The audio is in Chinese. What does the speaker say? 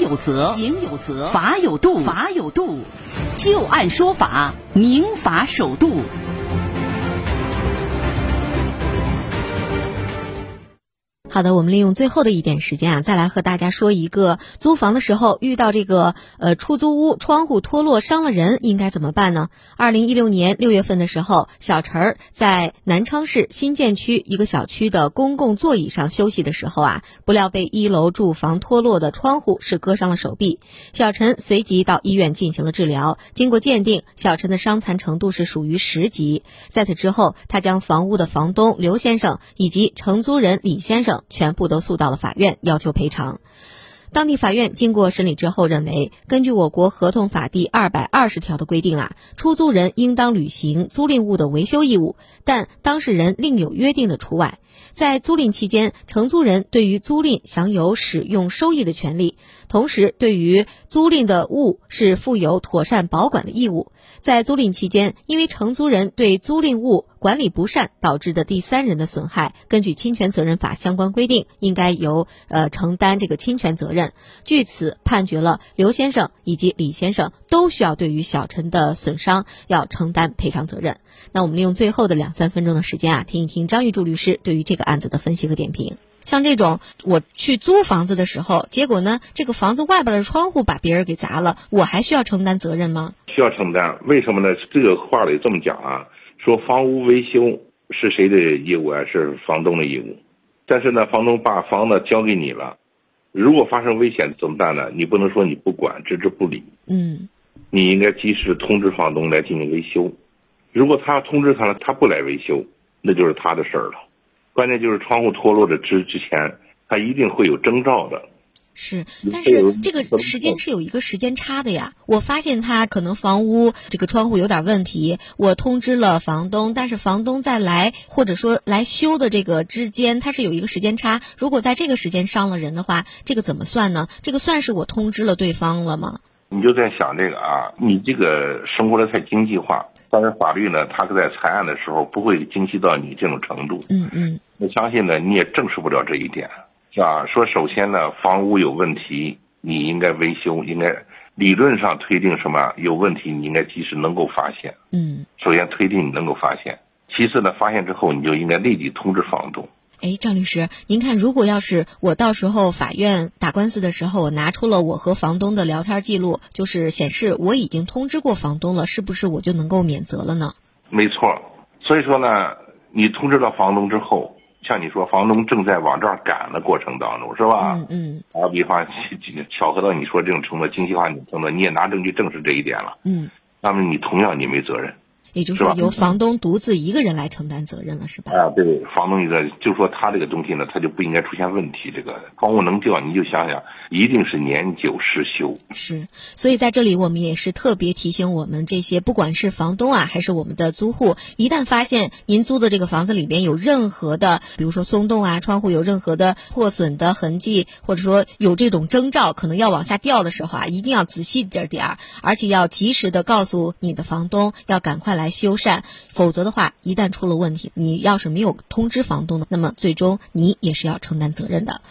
有责，行有责；法有度，法有度。就案说法，民法守度。好的，我们利用最后的一点时间啊，再来和大家说一个租房的时候遇到这个呃出租屋窗户脱落伤了人应该怎么办呢？二零一六年六月份的时候，小陈儿在南昌市新建区一个小区的公共座椅上休息的时候啊，不料被一楼住房脱落的窗户是割伤了手臂。小陈随即到医院进行了治疗，经过鉴定，小陈的伤残程度是属于十级。在此之后，他将房屋的房东刘先生以及承租人李先生。全部都诉到了法院，要求赔偿。当地法院经过审理之后认为，根据我国合同法第二百二十条的规定啊，出租人应当履行租赁物的维修义务，但当事人另有约定的除外。在租赁期间，承租人对于租赁享有使用收益的权利，同时对于租赁的物是负有妥善保管的义务。在租赁期间，因为承租人对租赁物管理不善导致的第三人的损害，根据侵权责任法相关规定，应该由呃承担这个侵权责任。据此判决了刘先生以及李先生都需要对于小陈的损伤要承担赔偿责任。那我们利用最后的两三分钟的时间啊，听一听张玉柱律师对于这个案子的分析和点评。像这种我去租房子的时候，结果呢，这个房子外边的窗户把别人给砸了，我还需要承担责任吗？需要承担，为什么呢？这个话里这么讲啊，说房屋维修是谁的义务啊？是房东的义务。但是呢，房东把房子交给你了，如果发生危险怎么办呢？你不能说你不管，置之不理。嗯，你应该及时通知房东来进行维修。如果他通知他了，他不来维修，那就是他的事儿了。关键就是窗户脱落的之之前，他一定会有征兆的。是，但是这个时间是有一个时间差的呀。我发现他可能房屋这个窗户有点问题，我通知了房东，但是房东在来或者说来修的这个之间，它是有一个时间差。如果在这个时间伤了人的话，这个怎么算呢？这个算是我通知了对方了吗？你就在想这个啊，你这个生活的太经济化，但是法律呢，它在裁案的时候不会精细到你这种程度。嗯嗯，我相信呢，你也证实不了这一点。是吧？说首先呢，房屋有问题，你应该维修，应该理论上推定什么有问题，你应该及时能够发现。嗯，首先推定你能够发现，其次呢，发现之后你就应该立即通知房东。哎，张律师，您看，如果要是我到时候法院打官司的时候，我拿出了我和房东的聊天记录，就是显示我已经通知过房东了，是不是我就能够免责了呢？没错，所以说呢，你通知了房东之后。像你说，房东正在往这儿赶的过程当中，是吧？嗯嗯。打个比方，巧合到你说这种程度，精细化你程度，你也拿证据证实这一点了。嗯。那么你同样你没责任。也就是说，由房东独自一个人来承担责任了，是吧？啊，对，房东一个，就说他这个东西呢，他就不应该出现问题。这个房屋能掉，你就想想，一定是年久失修。是，所以在这里我们也是特别提醒我们这些，不管是房东啊，还是我们的租户，一旦发现您租的这个房子里边有任何的，比如说松动啊，窗户有任何的破损的痕迹，或者说有这种征兆，可能要往下掉的时候啊，一定要仔细点点儿，而且要及时的告诉你的房东，要赶快来。来修缮，否则的话，一旦出了问题，你要是没有通知房东的，那么最终你也是要承担责任的。